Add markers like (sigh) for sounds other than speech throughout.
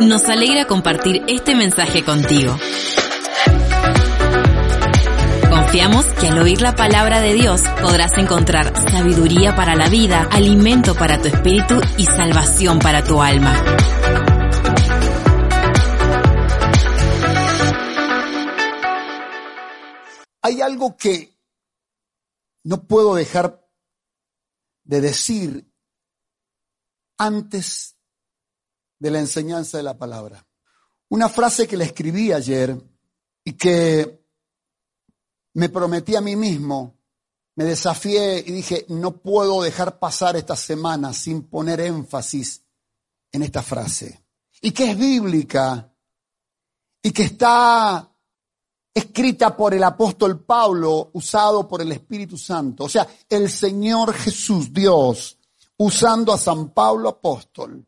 Nos alegra compartir este mensaje contigo. Confiamos que al oír la palabra de Dios podrás encontrar sabiduría para la vida, alimento para tu espíritu y salvación para tu alma. Hay algo que no puedo dejar de decir antes de la enseñanza de la palabra. Una frase que le escribí ayer y que me prometí a mí mismo, me desafié y dije, no puedo dejar pasar esta semana sin poner énfasis en esta frase. Y que es bíblica y que está escrita por el apóstol Pablo, usado por el Espíritu Santo. O sea, el Señor Jesús, Dios, usando a San Pablo apóstol,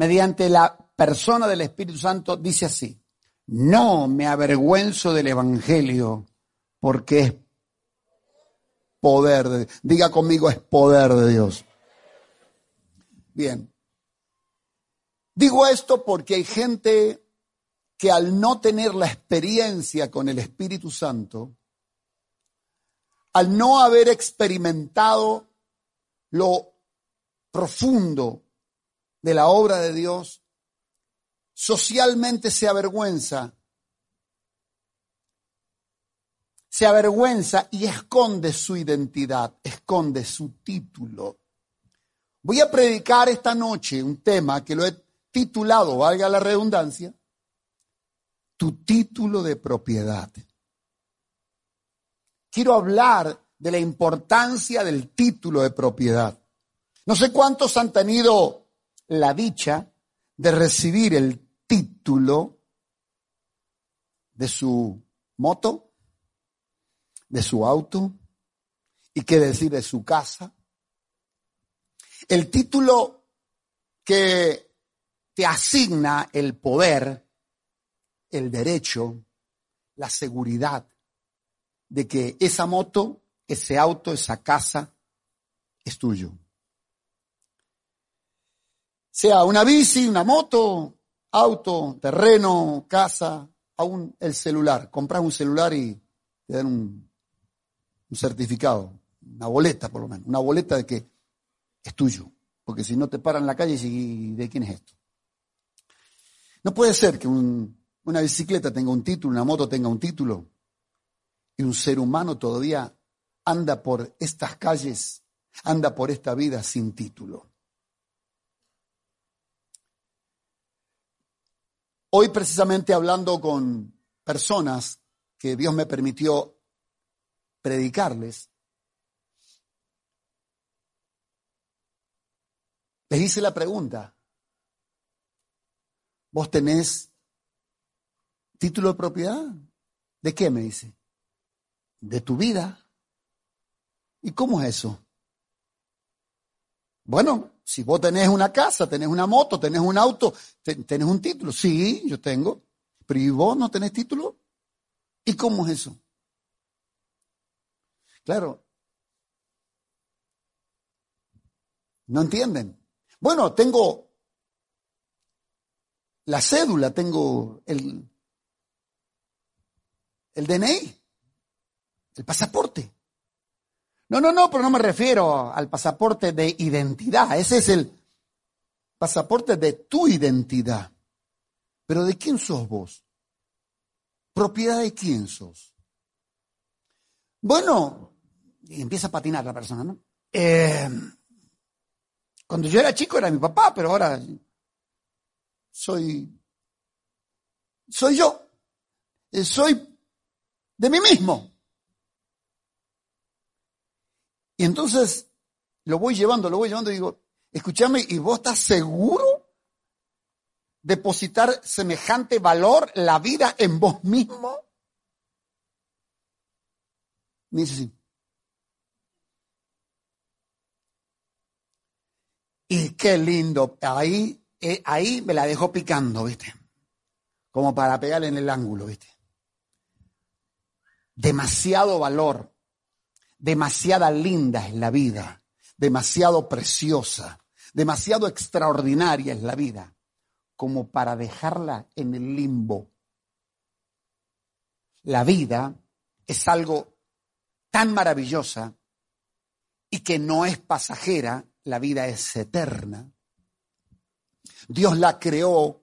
mediante la persona del Espíritu Santo, dice así, no me avergüenzo del Evangelio porque es poder de Diga conmigo, es poder de Dios. Bien. Digo esto porque hay gente que al no tener la experiencia con el Espíritu Santo, al no haber experimentado lo profundo de la obra de Dios, socialmente se avergüenza, se avergüenza y esconde su identidad, esconde su título. Voy a predicar esta noche un tema que lo he titulado, valga la redundancia, tu título de propiedad. Quiero hablar de la importancia del título de propiedad. No sé cuántos han tenido la dicha de recibir el título de su moto, de su auto y qué decir de su casa. El título que te asigna el poder, el derecho, la seguridad de que esa moto, ese auto, esa casa es tuyo sea una bici, una moto, auto, terreno, casa, aún el celular. Compras un celular y te dan un, certificado, una boleta por lo menos, una boleta de que es tuyo, porque si no te paran en la calle y de quién es esto. No puede ser que una bicicleta tenga un título, una moto tenga un título y un ser humano todavía anda por estas calles, anda por esta vida sin título. Hoy precisamente hablando con personas que Dios me permitió predicarles, les hice la pregunta, ¿vos tenés título de propiedad? ¿De qué me dice? De tu vida. ¿Y cómo es eso? Bueno, si vos tenés una casa, tenés una moto, tenés un auto, tenés un título. Sí, yo tengo. Pero ¿y vos no tenés título? ¿Y cómo es eso? Claro. ¿No entienden? Bueno, tengo la cédula, tengo el, el DNI, el pasaporte. No, no, no, pero no me refiero al pasaporte de identidad. Ese es el pasaporte de tu identidad. Pero ¿de quién sos vos? ¿Propiedad de quién sos? Bueno, y empieza a patinar la persona, ¿no? Eh, cuando yo era chico era mi papá, pero ahora soy, soy yo. Eh, soy de mí mismo. Y entonces lo voy llevando, lo voy llevando y digo, escúchame, ¿y vos estás seguro depositar semejante valor, la vida en vos mismo? Me dice sí. Y qué lindo. Ahí, eh, ahí me la dejó picando, ¿viste? Como para pegarle en el ángulo, ¿viste? Demasiado valor demasiada linda es la vida, demasiado preciosa, demasiado extraordinaria es la vida, como para dejarla en el limbo. La vida es algo tan maravillosa y que no es pasajera, la vida es eterna. Dios la creó,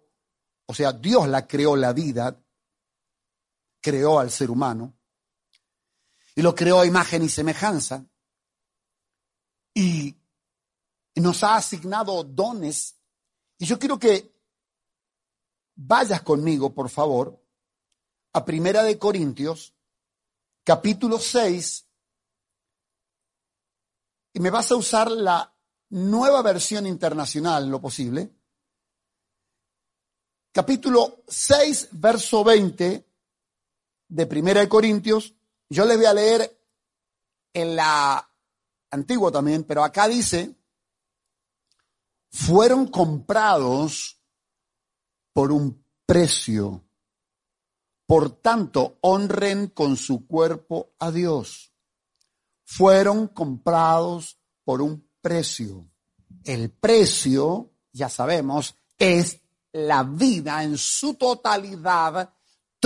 o sea, Dios la creó la vida, creó al ser humano y lo creó a imagen y semejanza y nos ha asignado dones. Y yo quiero que vayas conmigo, por favor, a Primera de Corintios, capítulo 6, y me vas a usar la nueva versión internacional, lo posible. Capítulo 6, verso 20 de Primera de Corintios. Yo les voy a leer en la antigua también, pero acá dice, fueron comprados por un precio. Por tanto, honren con su cuerpo a Dios. Fueron comprados por un precio. El precio, ya sabemos, es la vida en su totalidad,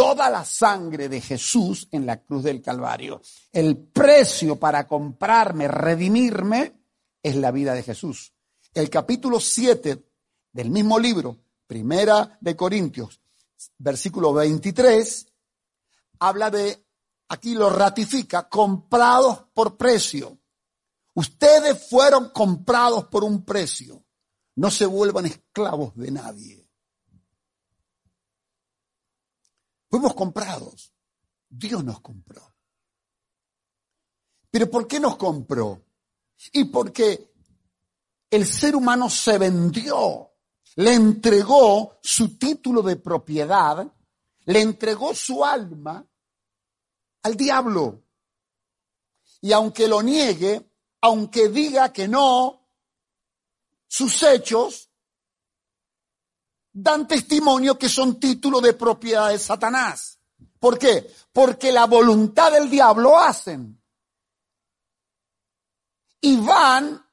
toda la sangre de Jesús en la cruz del Calvario. El precio para comprarme, redimirme, es la vida de Jesús. El capítulo 7 del mismo libro, Primera de Corintios, versículo 23, habla de, aquí lo ratifica, comprados por precio. Ustedes fueron comprados por un precio. No se vuelvan esclavos de nadie. Fuimos comprados. Dios nos compró. Pero ¿por qué nos compró? Y porque el ser humano se vendió, le entregó su título de propiedad, le entregó su alma al diablo. Y aunque lo niegue, aunque diga que no, sus hechos dan testimonio que son título de propiedad de Satanás. ¿Por qué? Porque la voluntad del diablo hacen. Y van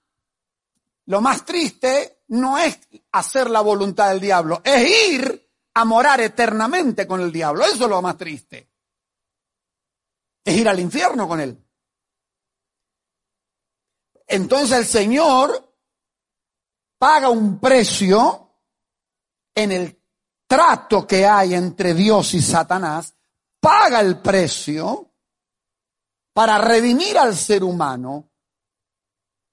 lo más triste no es hacer la voluntad del diablo, es ir a morar eternamente con el diablo. Eso es lo más triste. Es ir al infierno con él. Entonces el Señor paga un precio en el trato que hay entre Dios y Satanás, paga el precio para redimir al ser humano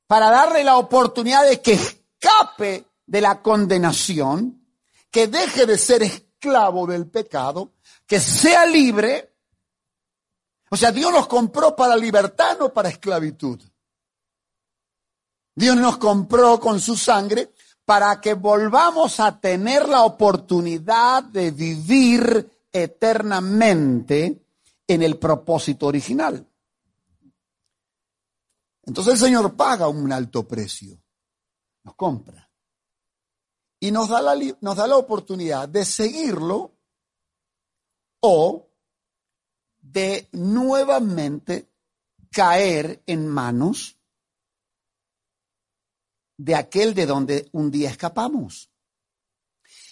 para darle la oportunidad de que escape de la condenación, que deje de ser esclavo del pecado, que sea libre. O sea, Dios nos compró para libertad, no para esclavitud. Dios nos compró con su sangre para que volvamos a tener la oportunidad de vivir eternamente en el propósito original. Entonces el Señor paga un alto precio, nos compra y nos da la, nos da la oportunidad de seguirlo o de nuevamente caer en manos de aquel de donde un día escapamos.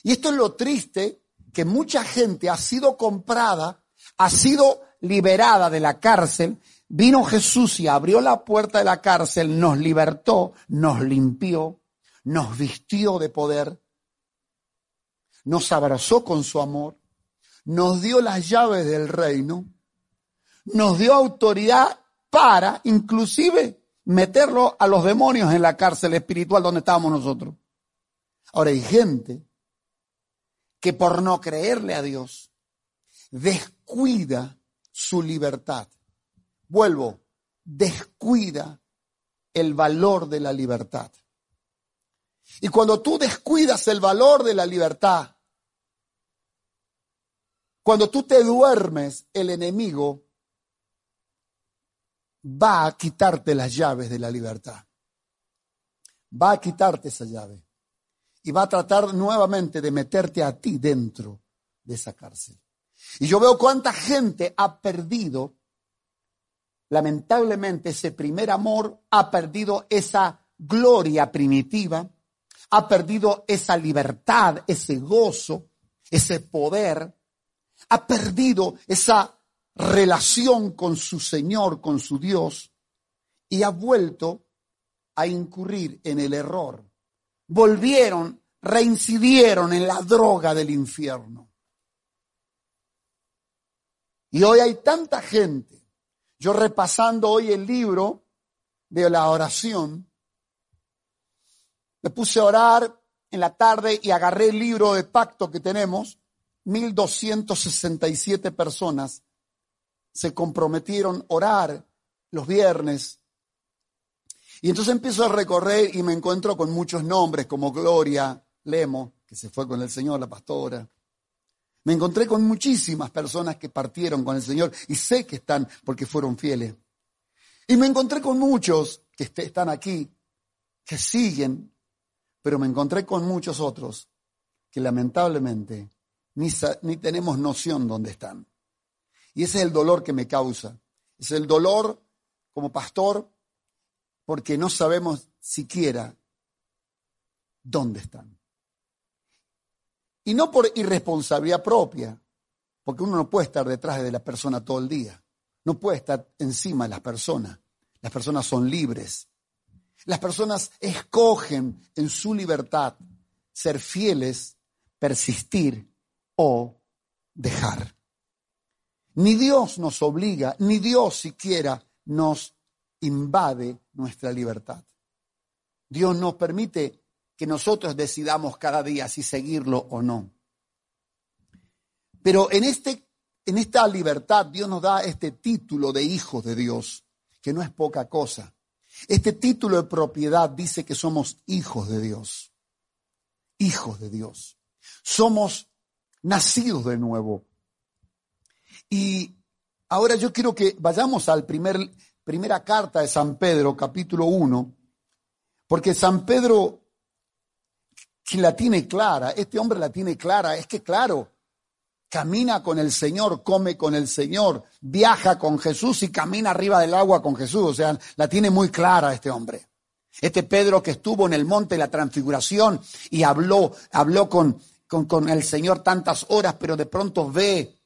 Y esto es lo triste, que mucha gente ha sido comprada, ha sido liberada de la cárcel Vino Jesús y abrió la puerta de la cárcel, nos libertó, nos limpió, nos vistió de poder, nos abrazó con su amor, nos dio las llaves del reino, nos dio autoridad para inclusive meterlo a los demonios en la cárcel espiritual donde estábamos nosotros. Ahora hay gente que por no creerle a Dios descuida su libertad vuelvo, descuida el valor de la libertad. Y cuando tú descuidas el valor de la libertad, cuando tú te duermes, el enemigo va a quitarte las llaves de la libertad. Va a quitarte esa llave. Y va a tratar nuevamente de meterte a ti dentro de esa cárcel. Y yo veo cuánta gente ha perdido lamentablemente ese primer amor ha perdido esa gloria primitiva, ha perdido esa libertad, ese gozo, ese poder, ha perdido esa relación con su Señor, con su Dios, y ha vuelto a incurrir en el error. Volvieron, reincidieron en la droga del infierno. Y hoy hay tanta gente, yo repasando hoy el libro de la oración, me puse a orar en la tarde y agarré el libro de pacto que tenemos, 1267 personas se comprometieron a orar los viernes. Y entonces empiezo a recorrer y me encuentro con muchos nombres como Gloria Lemo, que se fue con el Señor, la pastora. Me encontré con muchísimas personas que partieron con el Señor y sé que están porque fueron fieles. Y me encontré con muchos que están aquí, que siguen, pero me encontré con muchos otros que lamentablemente ni, ni tenemos noción dónde están. Y ese es el dolor que me causa. Es el dolor como pastor porque no sabemos siquiera dónde están. Y no por irresponsabilidad propia, porque uno no puede estar detrás de la persona todo el día. No puede estar encima de las personas. Las personas son libres. Las personas escogen en su libertad ser fieles, persistir o dejar. Ni Dios nos obliga, ni Dios siquiera nos invade nuestra libertad. Dios nos permite que nosotros decidamos cada día si seguirlo o no. Pero en, este, en esta libertad Dios nos da este título de hijos de Dios, que no es poca cosa. Este título de propiedad dice que somos hijos de Dios. Hijos de Dios. Somos nacidos de nuevo. Y ahora yo quiero que vayamos al primer, primera carta de San Pedro, capítulo 1, porque San Pedro, la tiene clara, este hombre la tiene clara, es que claro, camina con el Señor, come con el Señor, viaja con Jesús y camina arriba del agua con Jesús, o sea, la tiene muy clara este hombre. Este Pedro que estuvo en el monte de la transfiguración y habló, habló con, con el Señor tantas horas, pero de pronto ve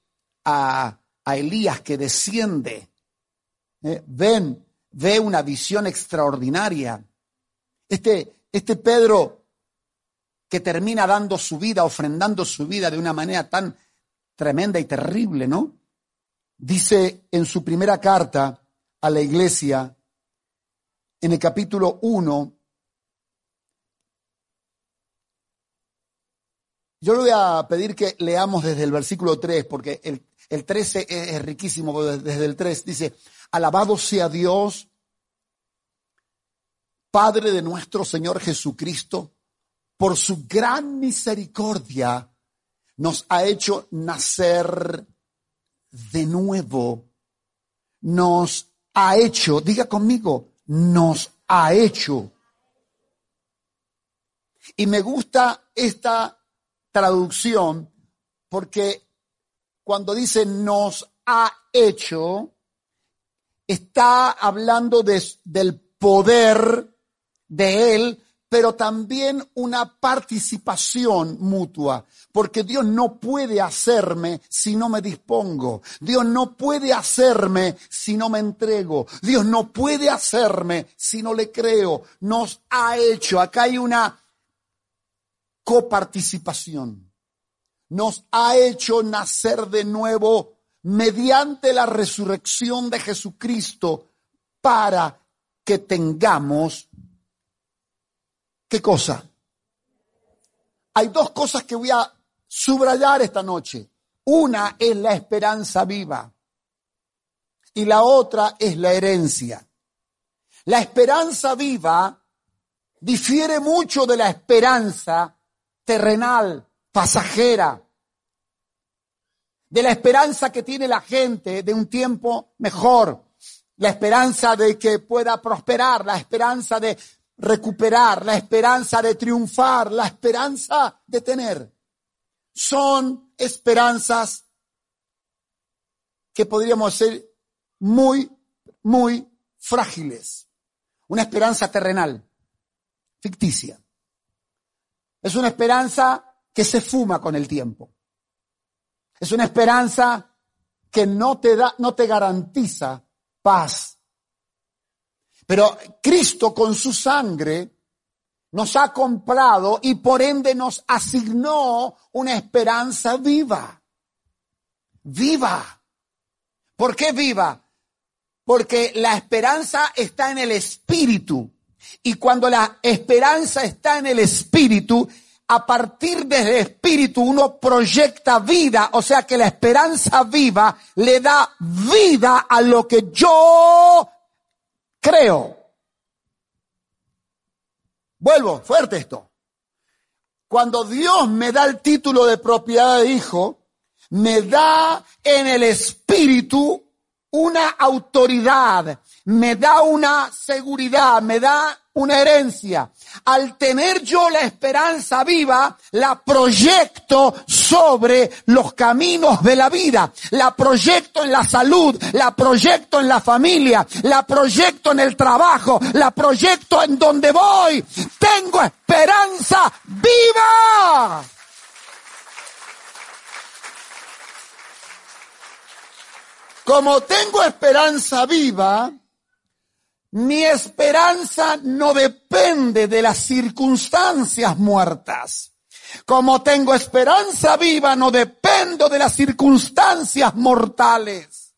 a, Elías que desciende. Eh, ven, ve una visión extraordinaria. Este, este Pedro que termina dando su vida, ofrendando su vida de una manera tan tremenda y terrible, ¿no? Dice en su primera carta a la iglesia, en el capítulo 1, yo le voy a pedir que leamos desde el versículo 3, porque el, el 13 es riquísimo desde el 3. Dice, alabado sea Dios, Padre de nuestro Señor Jesucristo, por su gran misericordia nos ha hecho nacer de nuevo. Nos ha hecho, diga conmigo, nos ha hecho. Y me gusta esta traducción porque cuando dice nos ha hecho, está hablando del poder de Él, pero también una participación mutua, porque Dios no puede hacerme si no me dispongo, Dios no puede hacerme si no me entrego, Dios no puede hacerme si no le creo, nos ha hecho, acá hay una coparticipación nos ha hecho nacer de nuevo mediante la resurrección de Jesucristo para que tengamos, ¿qué cosa? Hay dos cosas que voy a subrayar esta noche. Una es la esperanza viva y la otra es la herencia. La esperanza viva difiere mucho de la esperanza terrenal pasajera, de la esperanza que tiene la gente de un tiempo mejor, la esperanza de que pueda prosperar, la esperanza de recuperar, la esperanza de triunfar, la esperanza de tener. Son esperanzas que podríamos ser muy, muy frágiles. Una esperanza terrenal, ficticia. Es una esperanza que se fuma con el tiempo. Es una esperanza que no te da, no te garantiza paz. Pero Cristo con su sangre nos ha comprado y por ende nos asignó una esperanza viva. Viva. ¿Por qué viva? Porque la esperanza está en el espíritu. Y cuando la esperanza está en el espíritu, a partir del espíritu uno proyecta vida, o sea que la esperanza viva le da vida a lo que yo creo. Vuelvo, fuerte esto. Cuando Dios me da el título de propiedad de hijo, me da en el espíritu una autoridad, me da una seguridad, me da una herencia. Al tener yo la esperanza viva, la proyecto sobre los caminos de la vida, la proyecto en la salud, la proyecto en la familia, la proyecto en el trabajo, la proyecto en donde voy. Tengo esperanza viva. Como tengo esperanza viva, mi esperanza no depende de las circunstancias muertas. Como tengo esperanza viva, no dependo de las circunstancias mortales.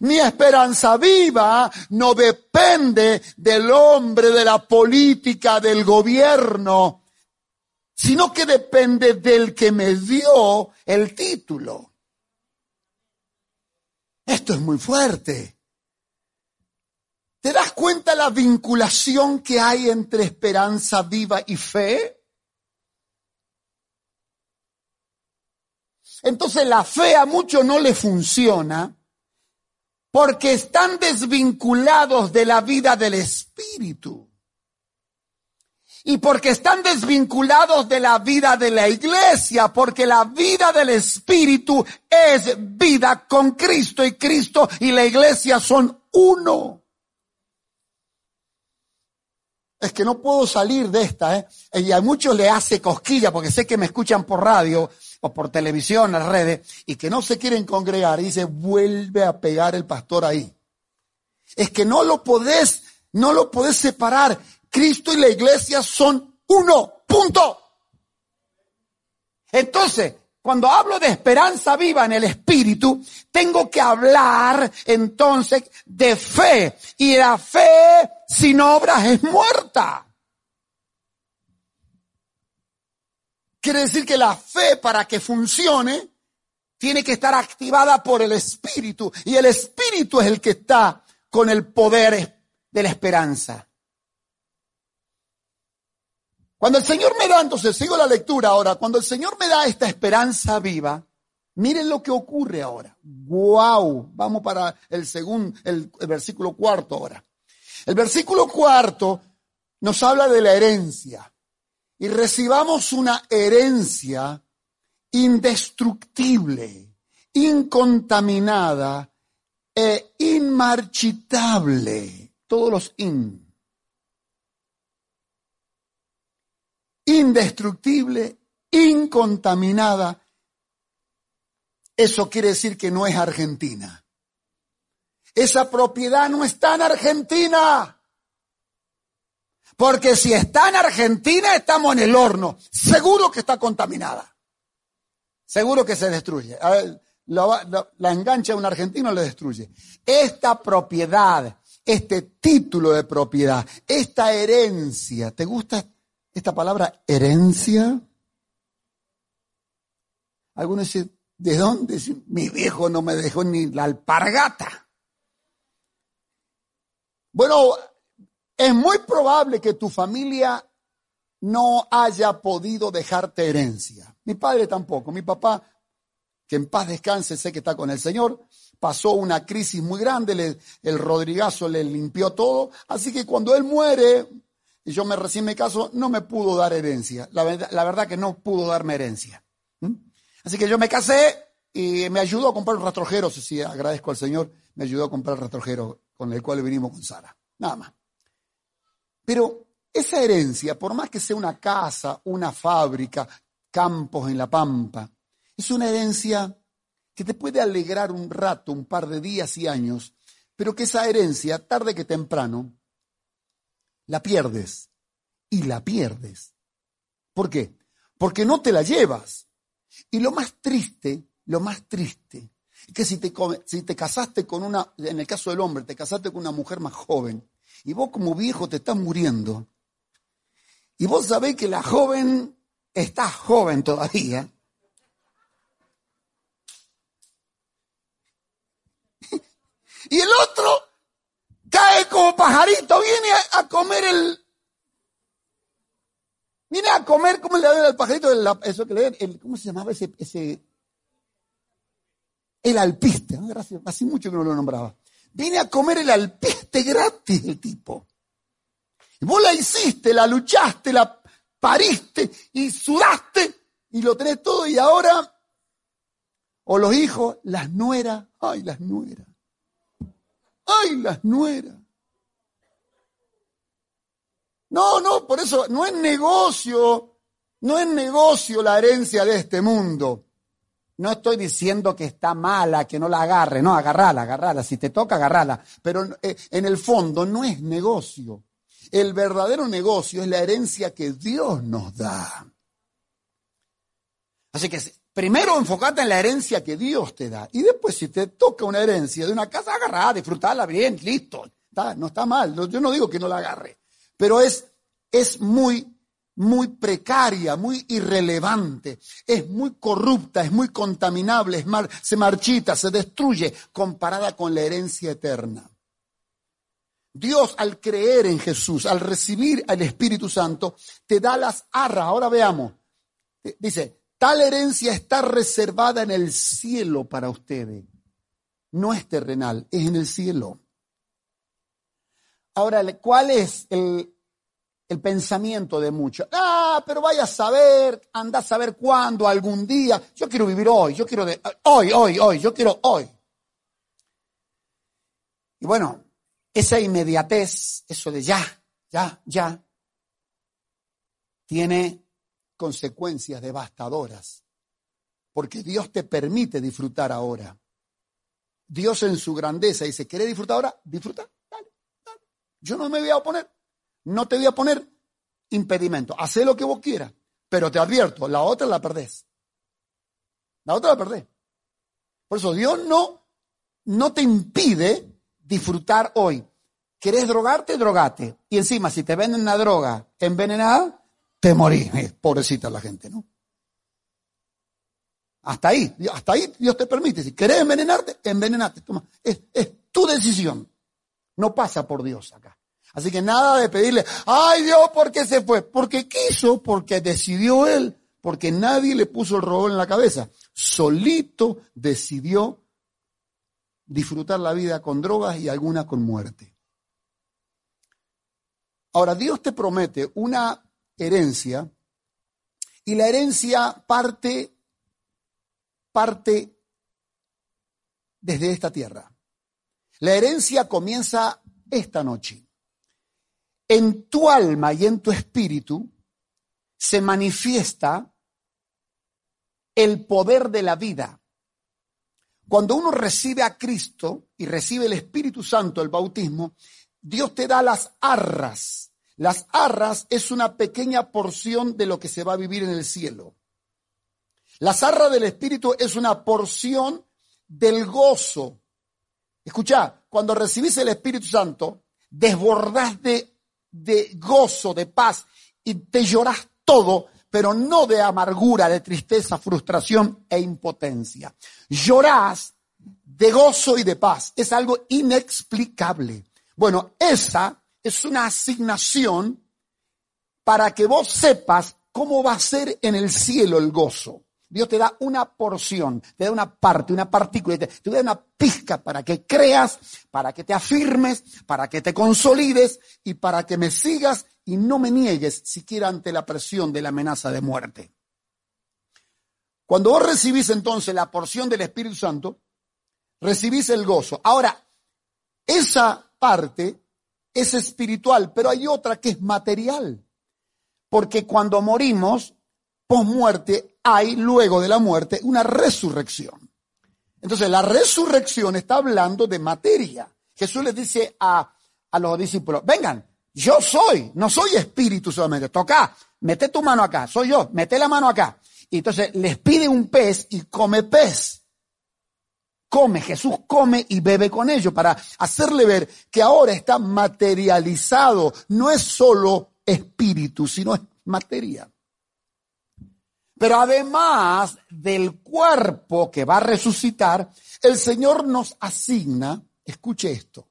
Mi esperanza viva no depende del hombre, de la política, del gobierno, sino que depende del que me dio el título. Esto es muy fuerte. ¿Te das cuenta la vinculación que hay entre esperanza viva y fe? Entonces la fe a muchos no le funciona porque están desvinculados de la vida del Espíritu y porque están desvinculados de la vida de la iglesia, porque la vida del Espíritu es vida con Cristo y Cristo y la iglesia son uno. Es que no puedo salir de esta, ¿eh? Y a muchos le hace cosquilla porque sé que me escuchan por radio o por televisión, las redes, y que no se quieren congregar. Y dice, vuelve a pegar el pastor ahí. Es que no lo podés, no lo podés separar. Cristo y la iglesia son uno, punto. Entonces, cuando hablo de esperanza viva en el espíritu, tengo que hablar entonces de fe. Y la fe sin obras es muerta. Quiere decir que la fe para que funcione tiene que estar activada por el espíritu. Y el espíritu es el que está con el poder de la esperanza. Cuando el Señor me da, entonces sigo la lectura ahora, cuando el Señor me da esta esperanza viva, miren lo que ocurre ahora. ¡Wow! Vamos para el segundo, el, versículo cuarto ahora. El versículo cuarto nos habla de la herencia. Y recibamos una herencia indestructible, incontaminada e inmarchitable. Todos los in. Indestructible, incontaminada. Eso quiere decir que no es Argentina. Esa propiedad no está en Argentina. Porque si está en Argentina, estamos en el horno. Seguro que está contaminada. Seguro que se destruye. la, la engancha a un argentino le destruye. Esta propiedad, este título de propiedad, esta herencia, ¿te gusta esta palabra herencia. Algunos dicen, ¿de dónde? Mi viejo no me dejó ni la alpargata. Bueno, es muy probable que tu familia no haya podido dejarte herencia. Mi padre tampoco. Mi papá, que en paz descanse, sé que está con el Señor, pasó una crisis muy grande, el Rodrigazo le limpió todo. Así que cuando él muere, y yo me recién me caso, no me pudo dar herencia. La, verdad que no pudo darme herencia. Así que yo me casé y me ayudó a comprar un rastrojero, sí, agradezco al Señor, me ayudó a comprar el rastrojero con el cual vinimos con Sara. Nada más. Pero esa herencia, por más que sea una casa, una fábrica, campos en la pampa, es una herencia que te puede alegrar un rato, un par de días y años, pero que esa herencia, tarde que temprano, la pierdes y la pierdes. ¿Por qué? Porque no te la llevas. Y lo más triste, lo más triste, es que si te, si te casaste con una, en el caso del hombre, te casaste con una mujer más joven, y vos como viejo te estás muriendo, y vos sabés que la joven está joven todavía, (laughs) y el otro cae como pajarito, viene a, comer el... Viene a comer, ¿cómo le da al pajarito? eso que le el, ¿Cómo se llamaba ese, ese el alpiste? Hace mucho que no lo nombraba. Viene a comer el alpiste gratis el tipo. Y vos la hiciste, la luchaste, la pariste y sudaste y lo tenés todo y ahora, o los hijos, las nueras, ay, las nueras. ¡Ay, las nueras! No, no, por eso no es negocio, no es negocio la herencia de este mundo. No estoy diciendo que está mala, que no la agarre, no, agarrala, agarrala, si te toca, agarrala. Pero eh, en el fondo no es negocio. El verdadero negocio es la herencia que Dios nos da. Así que Primero enfocate en la herencia que Dios te da. Y después, si te toca una herencia de una casa, agarrada, disfrutarla bien, listo. no está mal. Yo no digo que no la agarre. Pero es, es muy, muy precaria, muy irrelevante. Es muy corrupta, es muy contaminable, es se marchita, se destruye comparada con la herencia eterna. Dios al creer en Jesús, al recibir al Espíritu Santo, te da las arras. Ahora veamos. Dice, Tal herencia está reservada en el cielo para ustedes. No es terrenal, es en el cielo. Ahora, ¿cuál es el, pensamiento de muchos? Ah, pero vaya a saber, anda a saber cuándo, algún día. Yo quiero vivir hoy, yo quiero hoy, hoy, hoy, yo quiero hoy. Y bueno, esa inmediatez, eso de ya, ya, ya, tiene consecuencias devastadoras, porque Dios te permite disfrutar ahora. Dios en su grandeza dice, ¿querés disfrutar ahora? Disfruta, dale. Yo no me voy a oponer, no te voy a poner impedimento, haz lo que vos quieras, pero te advierto, la otra la perdés. La otra la perdés. Por eso Dios no, no te impide disfrutar hoy. ¿Querés drogarte? Drogate. Y encima, si te venden una droga envenenada, te morí. Eh, pobrecita la gente, ¿no? Hasta ahí, hasta ahí Dios te permite. Si querés envenenarte, envenenate. Toma. Es, tu decisión. No pasa por Dios acá. Así que nada de pedirle, ay Dios, ¿por qué se fue? Porque quiso, porque decidió Él, porque nadie le puso el robot en la cabeza. Solito decidió disfrutar la vida con drogas y alguna con muerte. Ahora, Dios te promete una herencia y la herencia parte, parte desde esta tierra. La herencia comienza esta noche. En tu alma y en tu espíritu se manifiesta el poder de la vida. Cuando uno recibe a Cristo y recibe el Espíritu Santo, el bautismo, Dios te da las arras las arras es una pequeña porción de lo que se va a vivir en el cielo. Las arras del Espíritu es una porción del gozo. Escucha, cuando recibís el Espíritu Santo, desbordás de, de gozo, de paz, y te llorás todo, pero no de amargura, de tristeza, frustración e impotencia. Llorás de gozo y de paz. Es algo inexplicable. Bueno, esa es una asignación para que vos sepas cómo va a ser en el cielo el gozo. Dios te da una porción, te da una parte, una partícula, te, da una pizca para que creas, para que te afirmes, para que te consolides y para que me sigas y no me niegues siquiera ante la presión de la amenaza de muerte. Cuando vos recibís entonces la porción del Espíritu Santo, recibís el gozo. Ahora, esa parte es espiritual, pero hay otra que es material. Porque cuando morimos, muerte hay luego de la muerte una resurrección. Entonces, la resurrección está hablando de materia. Jesús les dice a, a los discípulos, vengan, yo soy, no soy espíritu solamente, toca, mete tu mano acá, soy yo, mete la mano acá. Y entonces les pide un pez y come pez. Come, Jesús come y bebe con ellos para hacerle ver que ahora está materializado, no es solo espíritu, sino es materia. Pero además del cuerpo que va a resucitar, el Señor nos asigna, escuche esto,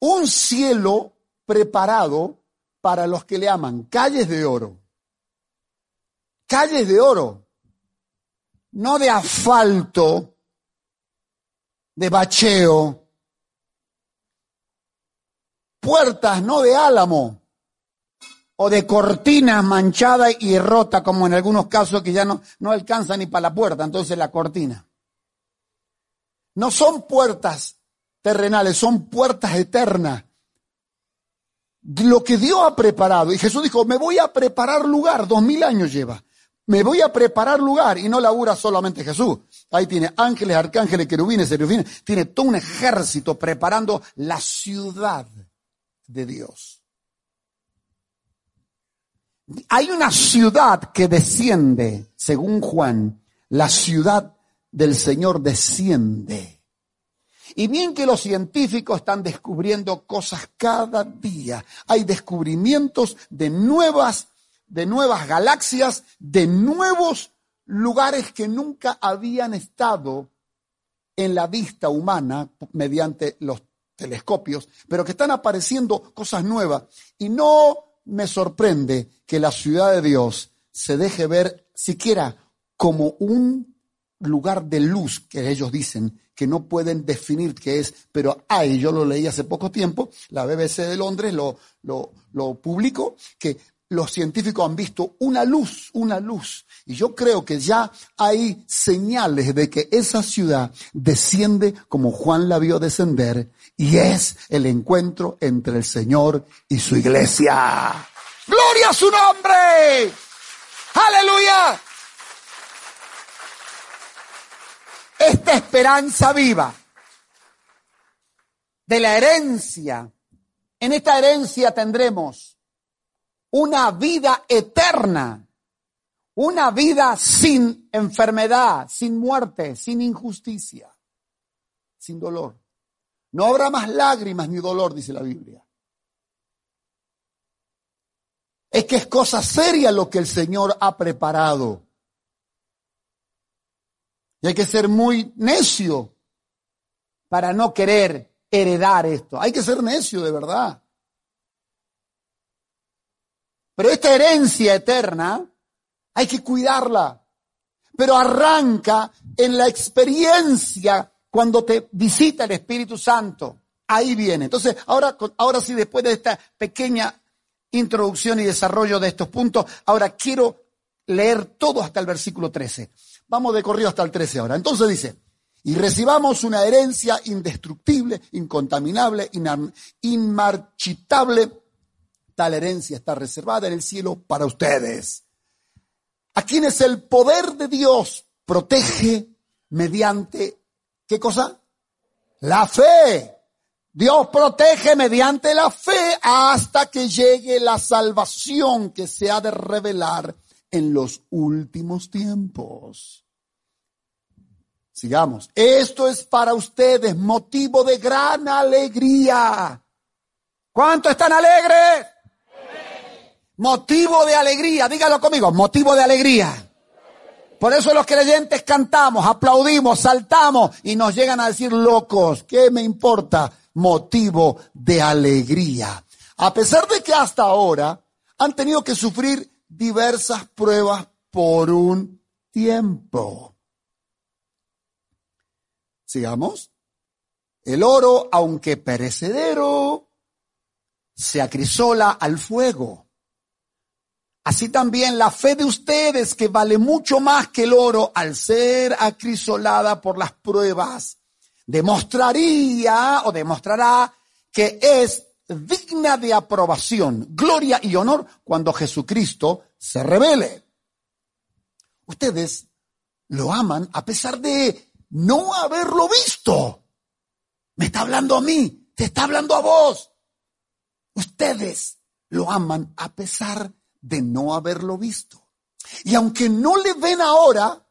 un cielo preparado para los que le aman, calles de oro. Calles de oro, no de asfalto, de bacheo, puertas no de álamo, o de cortinas manchada y rota, como en algunos casos que ya no, no alcanza ni para la puerta, entonces la cortina. No son puertas terrenales, son puertas eternas. Lo que Dios ha preparado, y Jesús dijo, me voy a preparar lugar, dos mil años lleva, me voy a preparar lugar, y no labura solamente Jesús. Ahí tiene ángeles, arcángeles, querubines, serafines, tiene todo un ejército preparando la ciudad de Dios. Hay una ciudad que desciende, según Juan, la ciudad del Señor desciende. Y bien que los científicos están descubriendo cosas cada día. Hay descubrimientos de nuevas, de nuevas galaxias, de nuevos lugares que nunca habían estado en la vista humana mediante los telescopios, pero que están apareciendo cosas nuevas. Y no me sorprende que la ciudad de Dios se deje ver siquiera como un lugar de luz que ellos dicen que no pueden definir qué es, pero hay, yo lo leí hace poco tiempo, la BBC de Londres lo, lo, lo publicó, que los científicos han visto una luz, una luz. Y yo creo que ya hay señales de que esa ciudad desciende como Juan la vio descender y es el encuentro entre el Señor y su iglesia. Gloria a su nombre. Aleluya. Esta esperanza viva de la herencia, en esta herencia tendremos una vida eterna, una vida sin enfermedad, sin muerte, sin injusticia, sin dolor. No habrá más lágrimas ni dolor, dice la Biblia. Es que es cosa seria lo que el Señor ha preparado. Y hay que ser muy necio para no querer heredar esto. Hay que ser necio de verdad. Pero esta herencia eterna hay que cuidarla. Pero arranca en la experiencia cuando te visita el Espíritu Santo. Ahí viene. Entonces, ahora, ahora sí, después de esta pequeña introducción y desarrollo de estos puntos, ahora quiero leer todo hasta el versículo 13. Vamos de corrido hasta el 13 ahora. Entonces dice, y recibamos una herencia indestructible, incontaminable, inmarchitable Tal herencia está reservada en el cielo para ustedes. A quienes el poder de Dios protege mediante, ¿qué cosa? La fe. Dios protege mediante la fe hasta que llegue la salvación que se ha de revelar en los últimos tiempos. Sigamos. Esto es para ustedes motivo de gran alegría. ¿Cuánto están alegres? Motivo de alegría, dígalo conmigo, motivo de alegría. Por eso los creyentes cantamos, aplaudimos, saltamos y nos llegan a decir locos, ¿qué me importa? Motivo de alegría. A pesar de que hasta ahora han tenido que sufrir diversas pruebas por un tiempo. Sigamos. El oro, aunque perecedero, se acrisola al fuego Así también la fe de ustedes, que vale mucho más que el oro, al ser acrisolada por las pruebas, demostraría o demostrará que es digna de aprobación, gloria y honor cuando Jesucristo se revele. Ustedes lo aman a pesar de no haberlo visto. Me está hablando a mí, te está hablando a vos. Ustedes lo aman a pesar de no haberlo visto. Y aunque no le ven ahora,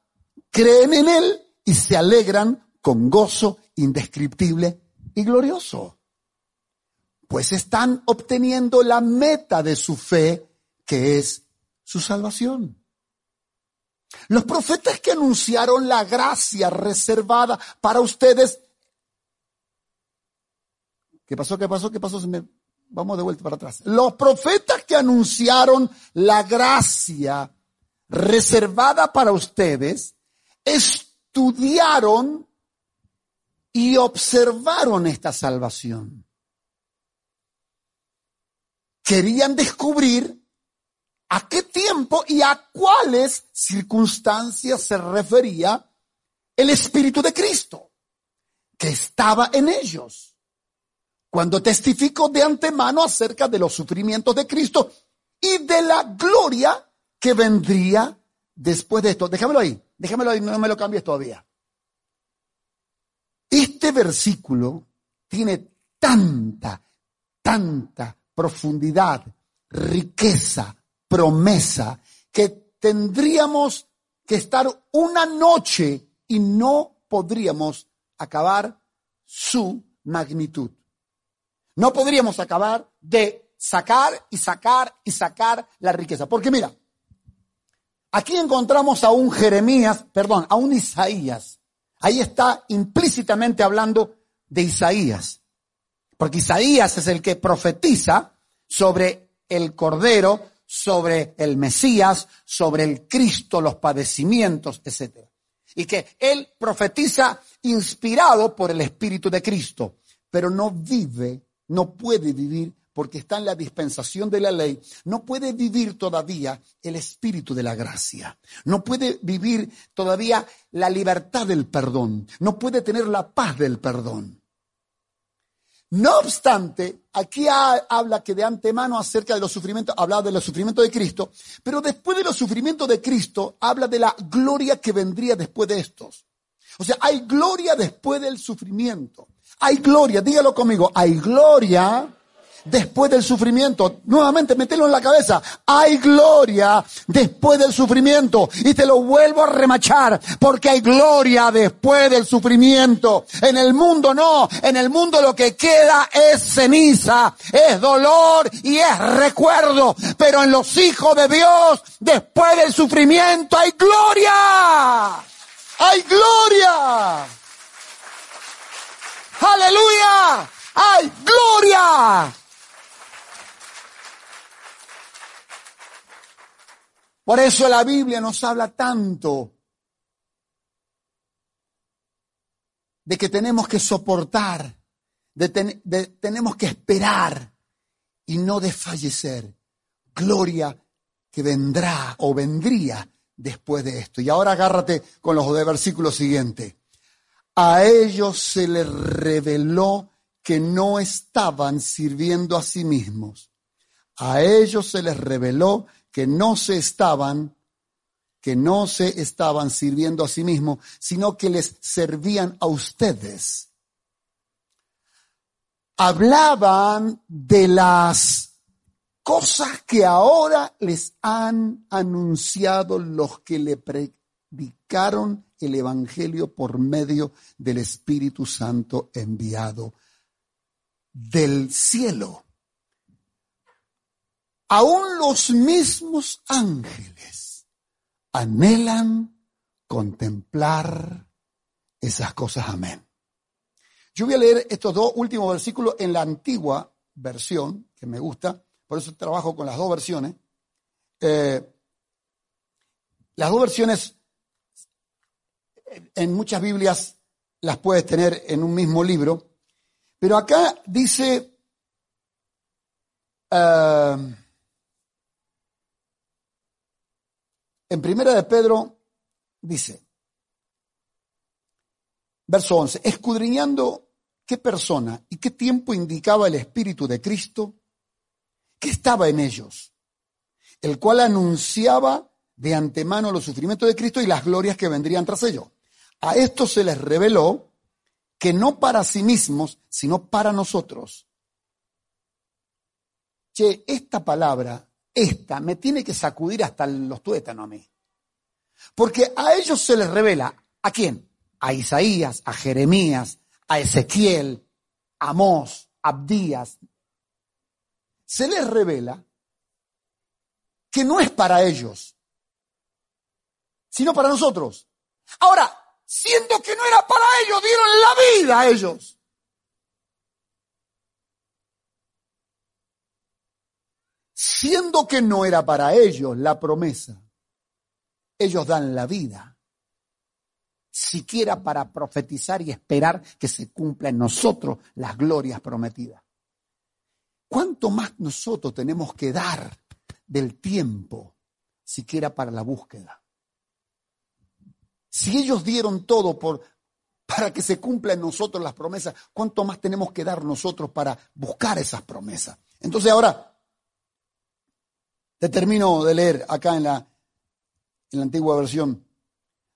creen en él y se alegran con gozo indescriptible y glorioso. Pues están obteniendo la meta de su fe, que es su salvación. Los profetas que anunciaron la gracia reservada para ustedes. ¿Qué pasó? ¿Qué pasó? ¿Qué pasó? Vamos de vuelta para atrás. Los profetas que anunciaron la gracia reservada para ustedes estudiaron y observaron esta salvación. Querían descubrir a qué tiempo y a cuáles circunstancias se refería el Espíritu de Cristo, que estaba en ellos, cuando testificó de antemano acerca de los sufrimientos de Cristo y de la gloria que vendría después de esto. Déjamelo ahí, déjamelo ahí, no me lo cambies todavía. Este versículo tiene tanta, tanta profundidad, riqueza, promesa, que tendríamos que estar una noche y no podríamos acabar su magnitud. No podríamos acabar de sacar y sacar y sacar la riqueza. Porque mira, aquí encontramos a un Jeremías, perdón, a un Isaías. Ahí está implícitamente hablando de Isaías. Porque Isaías es el que profetiza sobre el Cordero sobre el Mesías, sobre el Cristo, los padecimientos, etc. Y que él profetiza inspirado por el Espíritu de Cristo, pero no vive, no puede vivir porque está en la dispensación de la ley, no puede vivir todavía el espíritu de la gracia, no puede vivir todavía la libertad del perdón, no puede tener la paz del perdón. No obstante, aquí habla que de antemano acerca de los sufrimientos, habla de los sufrimientos de Cristo, pero después de los sufrimientos de Cristo, habla de la gloria que vendría después de estos. O sea, hay gloria después del sufrimiento. Hay gloria, dígalo conmigo, hay gloria después del sufrimiento. Nuevamente, metelo en la cabeza. Hay gloria después del sufrimiento. Y te lo vuelvo a remachar, porque hay gloria después del sufrimiento. En el mundo no. En el mundo lo que queda es ceniza, es dolor y es recuerdo. Pero en los hijos de Dios, después del sufrimiento, hay gloria. Hay gloria. Aleluya. Hay gloria. Por eso la Biblia nos habla tanto de que tenemos que soportar, de, tenemos que esperar y no desfallecer. Gloria que vendrá o vendría después de esto. Y ahora agárrate con los de versículo siguiente. A ellos se les reveló que no estaban sirviendo a sí mismos. A ellos se les reveló que no se estaban que no se estaban sirviendo a sí mismos, sino que les servían a ustedes. Hablaban de las cosas que ahora les han anunciado los que le predicaron el Evangelio por medio del Espíritu Santo enviado del cielo. Aún los mismos ángeles anhelan contemplar esas cosas. Amén. Yo voy a leer estos dos últimos versículos en la antigua versión, que me gusta, por eso trabajo con las dos versiones. Eh, las dos versiones en muchas Biblias las puedes tener en un mismo libro, pero acá dice, eh, En primera de Pedro dice, verso 11, escudriñando qué persona y qué tiempo indicaba el Espíritu de Cristo que estaba en ellos, el cual anunciaba de antemano los sufrimientos de Cristo y las glorias que vendrían tras ellos. A esto se les reveló que no para sí mismos, sino para nosotros. Che, esta palabra, esta, me tiene que sacudir hasta los tuétanos a mí. Porque a ellos se les revela, ¿a quién? A Isaías, a Jeremías, a Ezequiel, a Amós, a Abdías. Se les revela que no es para ellos, sino para nosotros. Ahora, siendo que no era para ellos, dieron la vida a ellos. Siendo que no era para ellos la promesa, ellos dan la vida, siquiera para profetizar y esperar que se cumpla en nosotros las glorias prometidas. ¿Cuánto más nosotros tenemos que dar del tiempo, siquiera para la búsqueda? Si ellos dieron todo por, para que se cumpla en nosotros las promesas, ¿cuánto más tenemos que dar nosotros para buscar esas promesas? Entonces ahora, te termino de leer acá en la, en la antigua versión.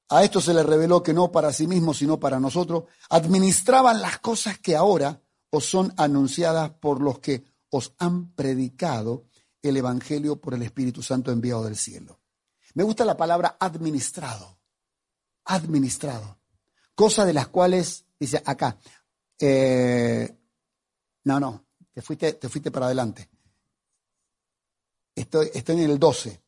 A esto se le reveló que no para sí mismos, sino para nosotros, administraban las cosas que ahora os son anunciadas por los que os han predicado el Evangelio por el Espíritu Santo enviado del cielo. Me gusta la palabra administrado administrado. Cosa de las cuales, dice acá, eh, no, no, te fuiste, te fuiste para adelante. Estoy, estoy en el 12.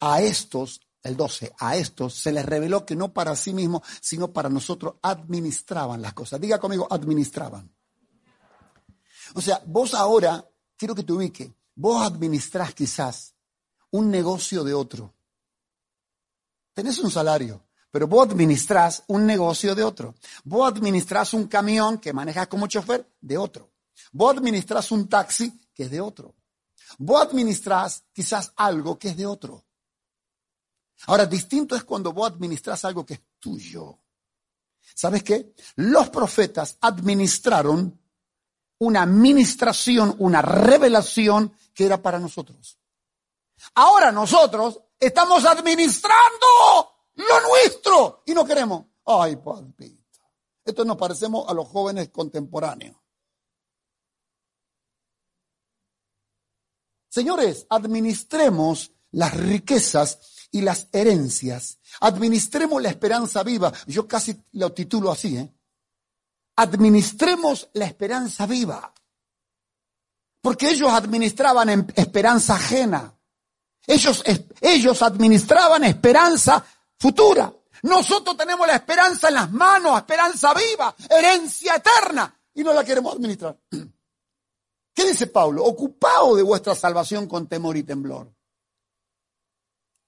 A estos, el 12, a estos se les reveló que no para sí mismos, sino para nosotros administraban las cosas. Diga conmigo, administraban. O sea, vos ahora, quiero que te ubique, vos administrás quizás un negocio de otro. Tenés un salario, pero vos administrás un negocio de otro. Vos administrás un camión que manejas como chofer de otro. Vos administrás un taxi que es de otro. Vos administrás quizás algo que es de otro. Ahora, distinto es cuando vos administrás algo que es tuyo. ¿Sabes qué? Los profetas administraron una administración, una revelación que era para nosotros. Ahora nosotros estamos administrando lo nuestro, y no queremos. Ay, papito. Esto nos parecemos a los jóvenes contemporáneos. Señores, administremos las riquezas y las herencias. Administremos la esperanza viva. Yo casi lo titulo así, ¿eh? Administremos la esperanza viva. Porque ellos administraban esperanza ajena. Ellos, ellos administraban esperanza futura. Nosotros tenemos la esperanza en las manos, esperanza viva, herencia eterna, y no la queremos administrar. (clears throat) ¿Qué dice Pablo? Ocupado de vuestra salvación con temor y temblor.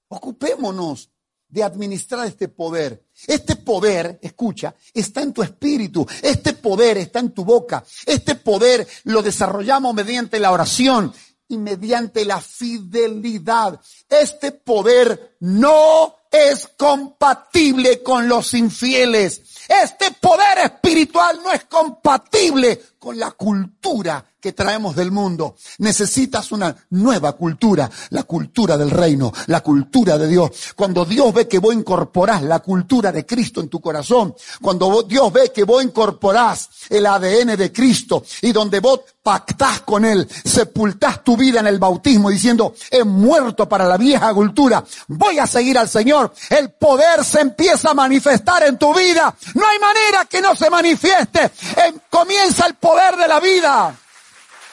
Ocupémonos de administrar este poder. Este poder, escucha, está en tu espíritu. Este poder está en tu boca. Este poder lo desarrollamos mediante la oración y mediante la fidelidad. Este poder no es compatible con los infieles. Este poder espiritual no es compatible con la cultura que traemos del mundo. Necesitas una nueva cultura, la cultura del reino, la cultura de Dios. Cuando Dios ve que vos incorporás la cultura de Cristo en tu corazón, cuando Dios ve que vos incorporás el ADN de Cristo y donde vos pactás con Él, sepultás tu vida en el bautismo diciendo, he muerto para la vieja cultura, voy a seguir al Señor, el poder se empieza a manifestar en tu vida. No hay manera que no se manifieste. comienza el poder de la vida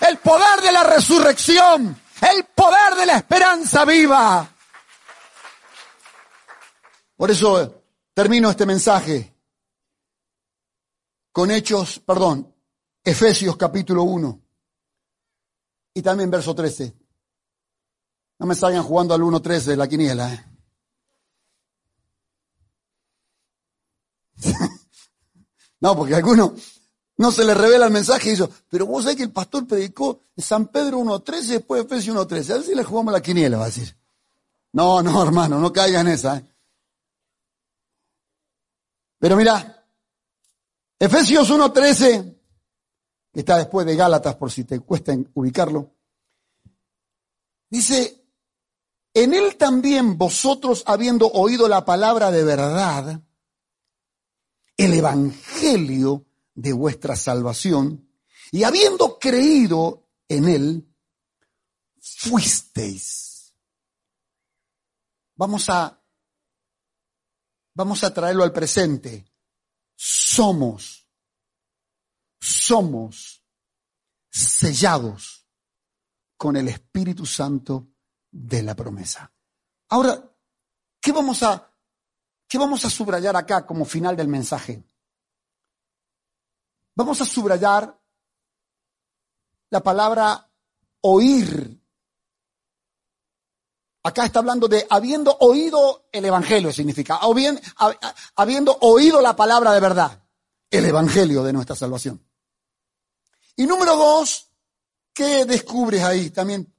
el poder de la resurrección, el poder de la esperanza viva. Por eso termino este mensaje con Hechos, perdón, Efesios capítulo 1 y también verso 13. No me salgan jugando al 1.13 de la quiniela. ¿eh? (laughs) no, porque algunos no se le revela el mensaje y dice, pero vos sabés que el pastor predicó San Pedro 1.13 y después Efesios 1.13. A ver si le jugamos la quiniela, va a decir. No, no, (laughs) hermano, no caiga en esa. ¿eh? Pero mira, Efesios 1.13 que está después de Gálatas, por si te cuesta ubicarlo. Dice, en él también vosotros, habiendo oído la palabra de verdad, el evangelio de vuestra salvación, y habiendo creído en él, fuisteis. Vamos a, vamos a traerlo al presente. Somos, somos sellados con el Espíritu Santo de la promesa. Ahora, ¿qué vamos a, qué vamos a subrayar acá como final del mensaje? Vamos a subrayar la palabra oír. Acá está hablando de habiendo oído el Evangelio, significa, o bien, habiendo oído la palabra de verdad, el Evangelio de nuestra salvación. Y número dos, ¿qué descubres ahí? También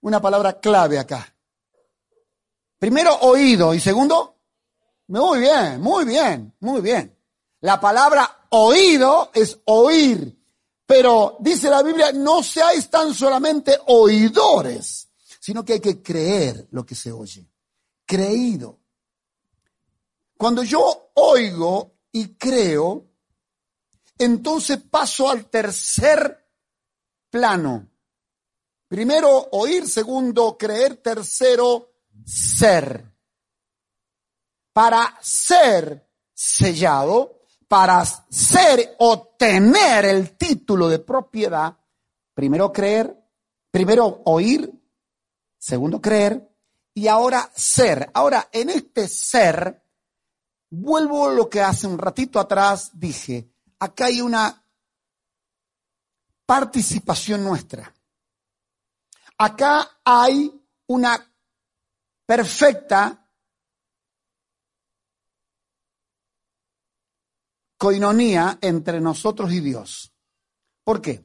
una palabra clave acá. Primero, oído. Y segundo, muy bien, muy bien, muy bien. La palabra oído es oír. Pero dice la Biblia, no seáis tan solamente oidores, sino que hay que creer lo que se oye. Creído. Cuando yo oigo y creo, entonces paso al tercer plano. Primero, oír. Segundo, creer. Tercero, ser. Para ser sellado, para ser o tener el título de propiedad, primero creer, primero oír, segundo creer y ahora ser. Ahora, en este ser, vuelvo a lo que hace un ratito atrás dije, acá hay una participación nuestra. Acá hay una perfecta coinonía entre nosotros y Dios. ¿Por qué?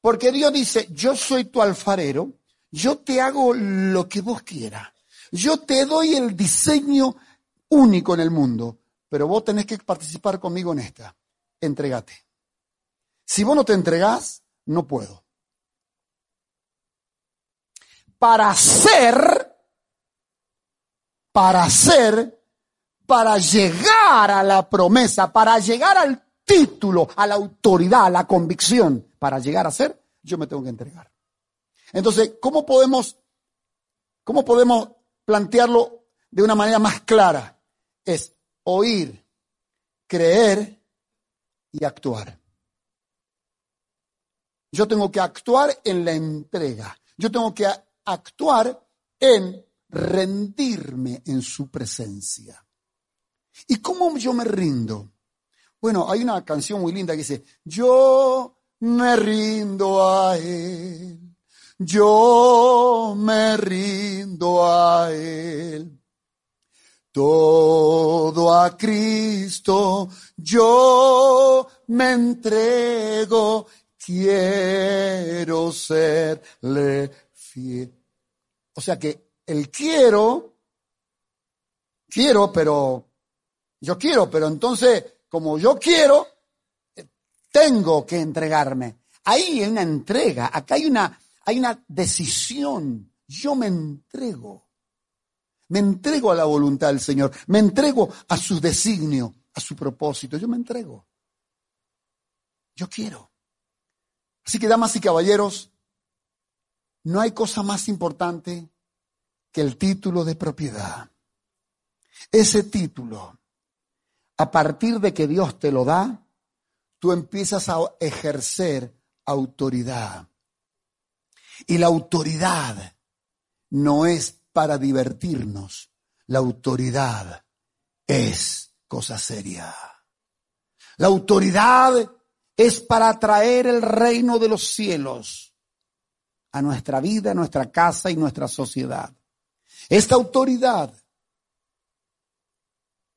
Porque Dios dice, yo soy tu alfarero, yo te hago lo que vos quieras, yo te doy el diseño único en el mundo, pero vos tenés que participar conmigo en esta. Entregate. Si vos no te entregás, no puedo para ser, para ser, para llegar a la promesa, para llegar al título, a la autoridad, a la convicción, para llegar a ser, yo me tengo que entregar. Entonces, ¿cómo podemos, cómo podemos plantearlo de una manera más clara? Es oír, creer y actuar. Yo tengo que actuar en la entrega. Yo tengo que actuar en rendirme en su presencia. ¿Y cómo yo me rindo? Bueno, hay una canción muy linda que dice, yo me rindo a Él, yo me rindo a Él. Todo a Cristo yo me entrego, quiero serle fiel. O sea que el quiero, quiero, pero yo quiero, pero entonces, como yo quiero, tengo que entregarme. Ahí hay una entrega, acá hay una, hay una decisión. Yo me entrego. Me entrego a la voluntad del Señor. Me entrego a su designio, a su propósito. Yo me entrego. Yo quiero. Así que, damas y caballeros, no hay cosa más importante que el título de propiedad. Ese título, a partir de que Dios te lo da, tú empiezas a ejercer autoridad. Y la autoridad no es para divertirnos, la autoridad es cosa seria. La autoridad es para traer el reino de los cielos a nuestra vida, a nuestra casa y nuestra sociedad. Esta autoridad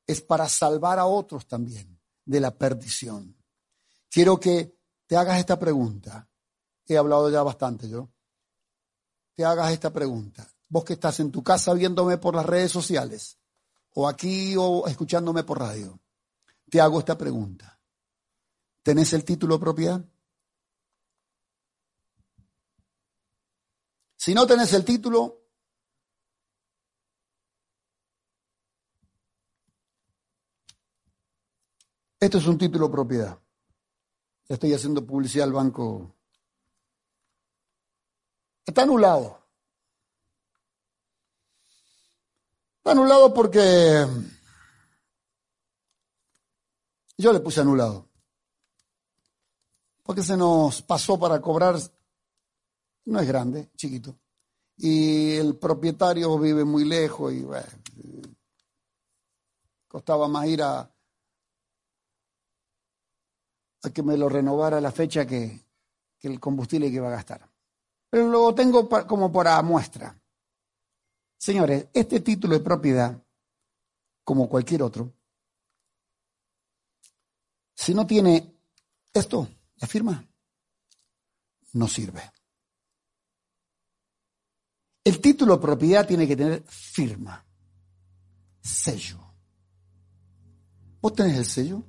es para salvar a otros también de la perdición. Quiero que te hagas esta pregunta. He hablado ya bastante yo. Te hagas esta pregunta. Vos que estás en tu casa viéndome por las redes sociales, o aquí, o escuchándome por radio, te hago esta pregunta. ¿Tenés el título de propiedad? Si no tenés el título, esto es un título propiedad. Estoy haciendo publicidad al banco. Está anulado. Está anulado porque yo le puse anulado. Porque se nos pasó para cobrar, no es grande, chiquito. Y el propietario vive muy lejos y costaba más ir a, a que me lo renovara la fecha que, que el combustible que iba a gastar. Pero lo tengo como para muestra. Señores, este título de propiedad, como cualquier otro, si no tiene esto, la firma, no sirve. El título de propiedad tiene que tener firma, sello. ¿Vos tenés el sello?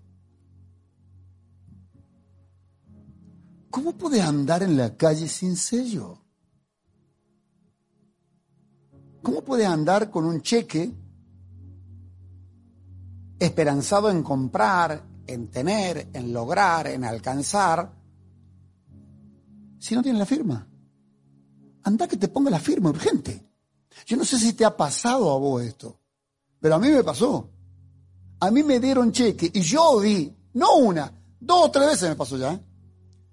¿Cómo puedes andar en la calle sin sello? ¿Cómo puedes andar con un cheque esperanzado en comprar, en tener, en lograr, en alcanzar, si no tienes la firma. Anda que te ponga la firma urgente. Yo no sé si te ha pasado a vos esto, pero a mí me pasó. A mí me dieron cheque y yo di, no una, dos o tres veces me pasó ya, ¿eh?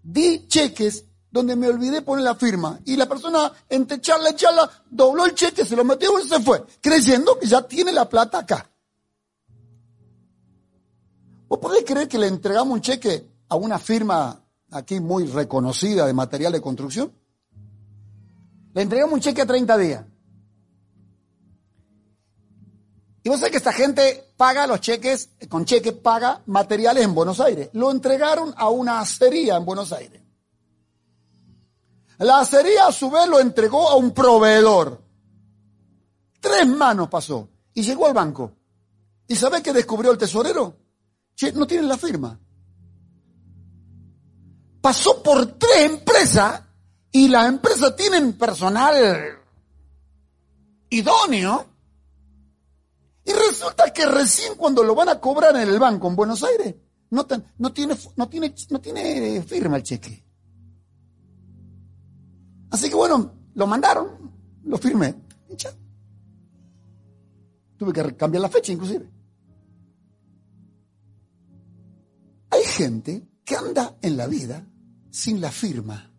Di cheques donde me olvidé poner la firma y la persona entre charla y charla dobló el cheque, se lo metió y se fue, creyendo que ya tiene la plata acá. ¿Vos podés creer que le entregamos un cheque a una firma aquí muy reconocida de material de construcción? Le entregamos un cheque a 30 días. Y vos sabés que esta gente paga los cheques, con cheque paga materiales en Buenos Aires. Lo entregaron a una acería en Buenos Aires. La acería a su vez lo entregó a un proveedor. Tres manos pasó y llegó al banco. ¿Y sabés qué descubrió el tesorero? no tienen la firma. Pasó por tres empresas y las empresas tienen personal idóneo. Y resulta que recién cuando lo van a cobrar en el banco en Buenos Aires, no, tiene, no, tiene, no tiene firma el cheque. Así que bueno, lo mandaron, lo firmé. Tuve que cambiar la fecha inclusive. Hay gente que anda en la vida sin la firma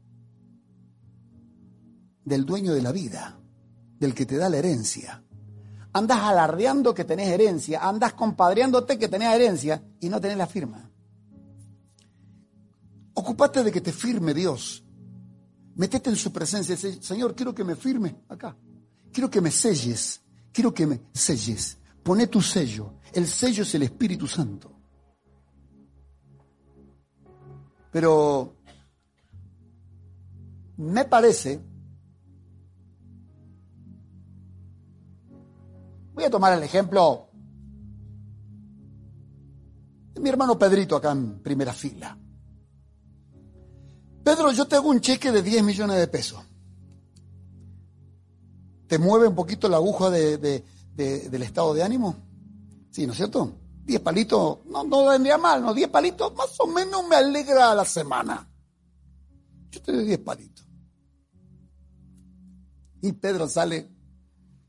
del dueño de la vida, del que te da la herencia. Andas alardeando que tenés herencia, andas compadreándote que tenés herencia y no tenés la firma. Ocupate de que te firme Dios. Metete en su presencia. Señor, quiero que me firme acá. Quiero que me selles. Quiero que me selles. Pone tu sello. El sello es el Espíritu Santo. Pero me parece, voy a tomar el ejemplo de mi hermano Pedrito acá en primera fila. Pedro, yo te hago un cheque de 10 millones de pesos. ¿Te mueve un poquito la aguja del estado de ánimo? Sí, ¿no es cierto? 10 palitos, no, no vendría mal, no, 10 palitos más o menos me alegra la semana. Yo te doy 10 palitos. Y Pedro sale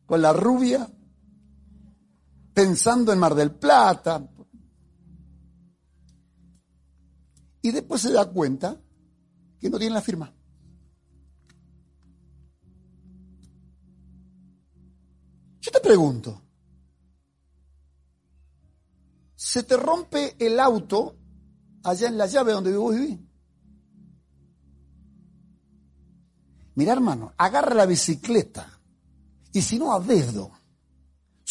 con la rubia, pensando en Mar del Plata. Y después se da cuenta que no tiene la firma. Yo te pregunto, se te rompe el auto allá en la llave donde vos vivís. Mira, hermano, agarra la bicicleta y si no a dedo,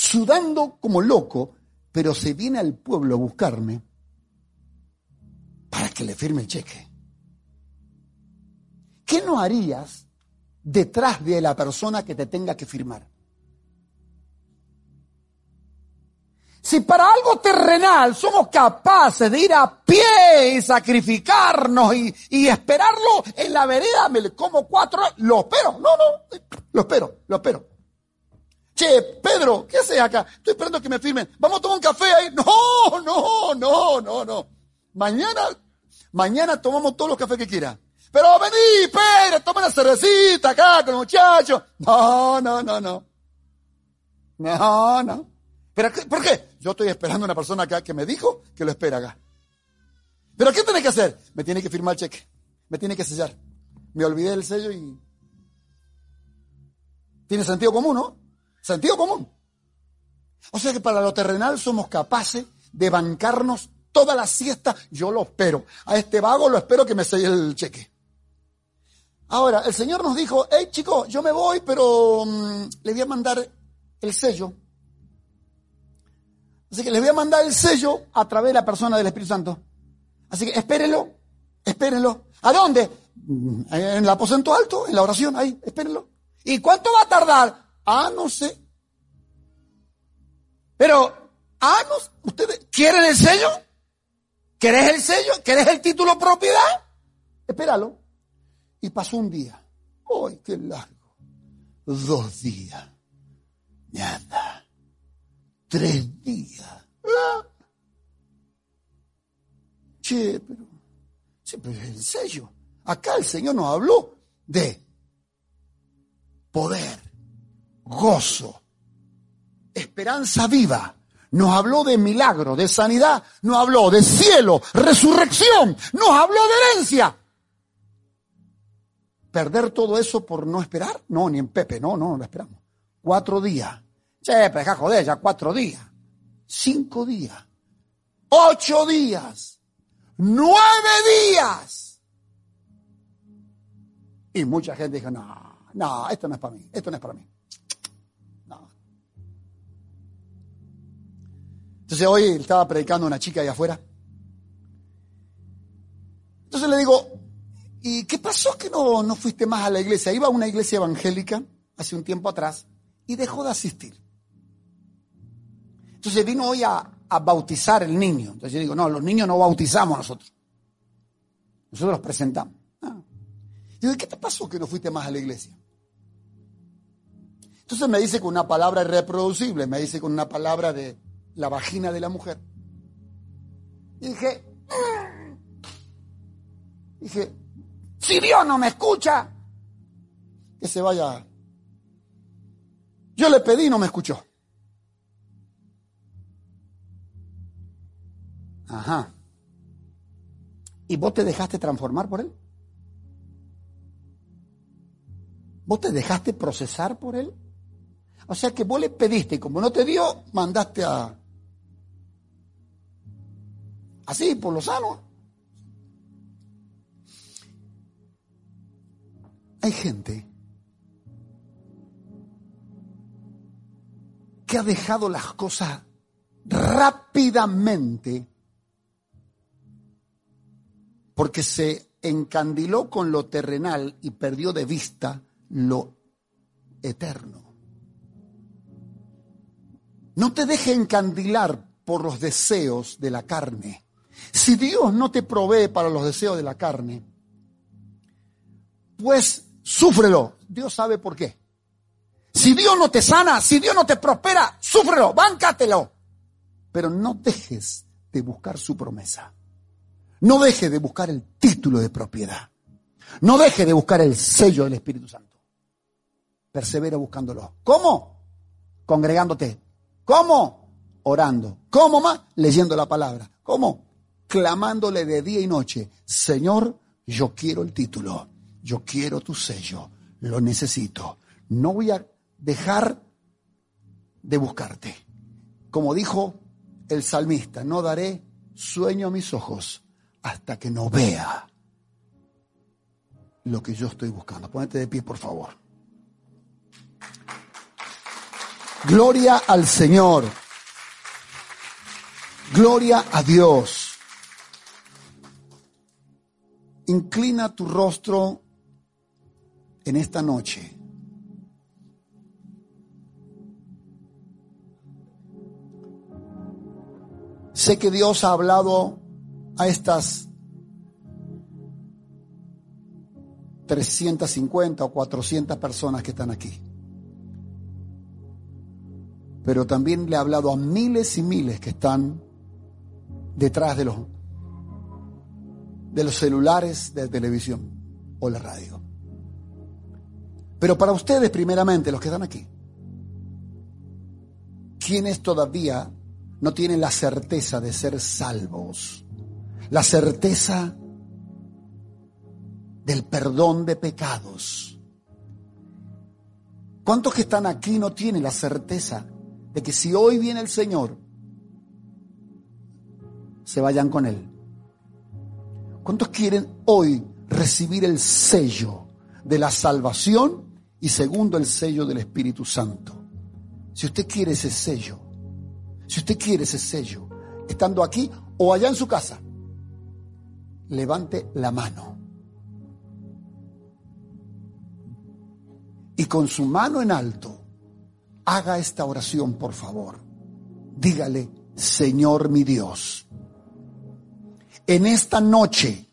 sudando como loco, pero se viene al pueblo a buscarme para que le firme el cheque. ¿Qué no harías detrás de la persona que te tenga que firmar? Si para algo terrenal somos capaces de ir a pie y sacrificarnos y, esperarlo en la vereda, me como cuatro, lo espero, no, no, lo espero, lo espero. Che, Pedro, ¿qué haces acá? Estoy esperando que me firmen. Vamos a tomar un café ahí. No, no, no, no, no. Mañana, mañana tomamos todos los cafés que quiera. Pero vení, Pedro, toma una cervecita acá con los muchachos. No, no, no, no. No, no. ¿Pero ¿Por qué? Yo estoy esperando a una persona acá que me dijo que lo espera acá. ¿Pero qué tiene que hacer? Me tiene que firmar el cheque. Me tiene que sellar. Me olvidé del sello y... Tiene sentido común, ¿no? Sentido común. O sea que para lo terrenal somos capaces de bancarnos toda la siesta. Yo lo espero. A este vago lo espero que me selle el cheque. Ahora, el Señor nos dijo, hey chicos, yo me voy, pero mm, le voy a mandar el sello. Así que les voy a mandar el sello a través de la persona del Espíritu Santo. Así que espérenlo, espérenlo. ¿A dónde? Mm, en el aposento alto, en la oración, ahí, espérenlo. ¿Y cuánto va a tardar? Ah, no sé. Pero, ah, no, ¿ustedes quieren el sello? ¿Querés el sello? ¿Querés el título propiedad? Espéralo. Y pasó un día. ¡Ay, qué largo! Dos días. Nada. Tres días. Ah. Che, pero, che, pero el sello. Acá el Señor nos habló de poder, gozo, esperanza viva. Nos habló de milagro, de sanidad, nos habló de cielo, resurrección, nos habló de herencia. ¿Perder todo eso por no esperar? No, ni en Pepe, no, no, no lo esperamos. Cuatro días. Che, pero deja joder, ya cuatro días. Cinco días. Ocho días. Nueve días. Y mucha gente dijo, no, no, esto no es para mí, esto no es para mí. Entonces hoy estaba predicando una chica ahí afuera. Entonces le digo, ¿y qué pasó que no, no fuiste más a la iglesia? Iba a una iglesia evangélica hace un tiempo atrás y dejó de asistir. Entonces vino hoy a, bautizar el niño. Entonces yo digo, no, los niños no bautizamos nosotros. Nosotros los presentamos. Ah. Digo, ¿qué te pasó que no fuiste más a la iglesia? Entonces me dice con una palabra irreproducible, me dice con una palabra de la vagina de la mujer. Y dije, mm". dije, si Dios no me escucha, que se vaya. Yo le pedí y no me escuchó. Ajá. ¿Y vos te dejaste transformar por él? ¿Vos te dejaste procesar por él? O sea que vos le pediste y como no te dio, mandaste a... Así, por lo sano. Hay gente que ha dejado las cosas rápidamente porque se encandiló con lo terrenal y perdió de vista lo eterno. No te deje encandilar por los deseos de la carne. Si Dios no te provee para los deseos de la carne, pues súfrelo. Dios sabe por qué. Si Dios no te sana, si Dios no te prospera, súfrelo, báncatelo. Pero no dejes de buscar su promesa. No deje de buscar el título de propiedad. No deje de buscar el sello del Espíritu Santo. Persevera buscándolo. ¿Cómo? Congregándote. ¿Cómo? Orando. ¿Cómo más? Leyendo la palabra. ¿Cómo? Clamándole de día y noche. Señor, yo quiero el título. Yo quiero tu sello. Lo necesito. No voy a dejar de buscarte. Como dijo el salmista, no daré sueño a mis ojos hasta que no vea lo que yo estoy buscando. Ponete de pie, por favor. Gloria al Señor. Gloria a Dios. Inclina tu rostro en esta noche. Sé que Dios ha hablado a estas 350 o 400 personas que están aquí. Pero también le ha hablado a miles y miles que están detrás de los, de los celulares, de la televisión o la radio. Pero para ustedes, primeramente, los que están aquí, quienes todavía no tienen la certeza de ser salvos, la certeza del perdón de pecados. ¿Cuántos que están aquí no tienen la certeza de que si hoy viene el Señor, se vayan con Él? ¿Cuántos quieren hoy recibir el sello de la salvación y segundo el sello del Espíritu Santo? Si usted quiere ese sello, si usted quiere ese sello, estando aquí o allá en su casa, levante la mano. y con su mano en alto, haga esta oración, por favor. Dígale, Señor mi Dios, en esta noche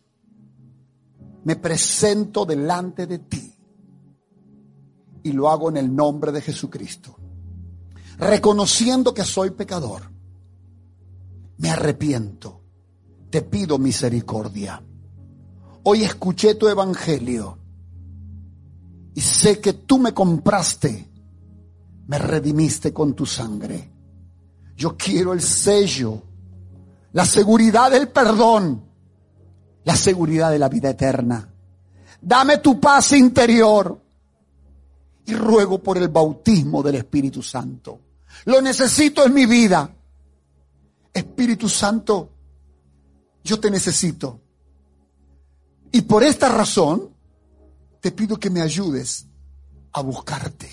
me presento delante de ti y lo hago en el nombre de Jesucristo, reconociendo que soy pecador. Me arrepiento, te pido misericordia. Hoy escuché tu evangelio y sé que tú me compraste, me redimiste con tu sangre. Yo quiero el sello, la seguridad del perdón, la seguridad de la vida eterna. Dame tu paz interior y ruego por el bautismo del Espíritu Santo. Lo necesito en mi vida. Espíritu Santo, yo te necesito. Y por esta razón, te pido que me ayudes a buscarte.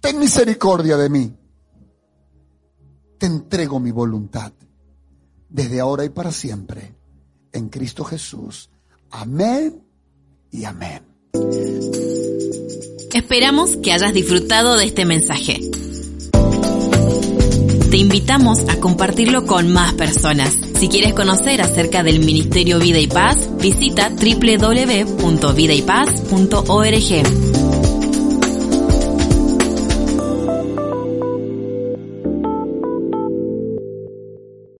Ten misericordia de mí. Te entrego mi voluntad desde ahora y para siempre en Cristo Jesús. Amén y amén. Esperamos que hayas disfrutado de este mensaje. Te invitamos a compartirlo con más personas. Si quieres conocer acerca del Ministerio Vida y Paz, visita www.vidaypaz.org.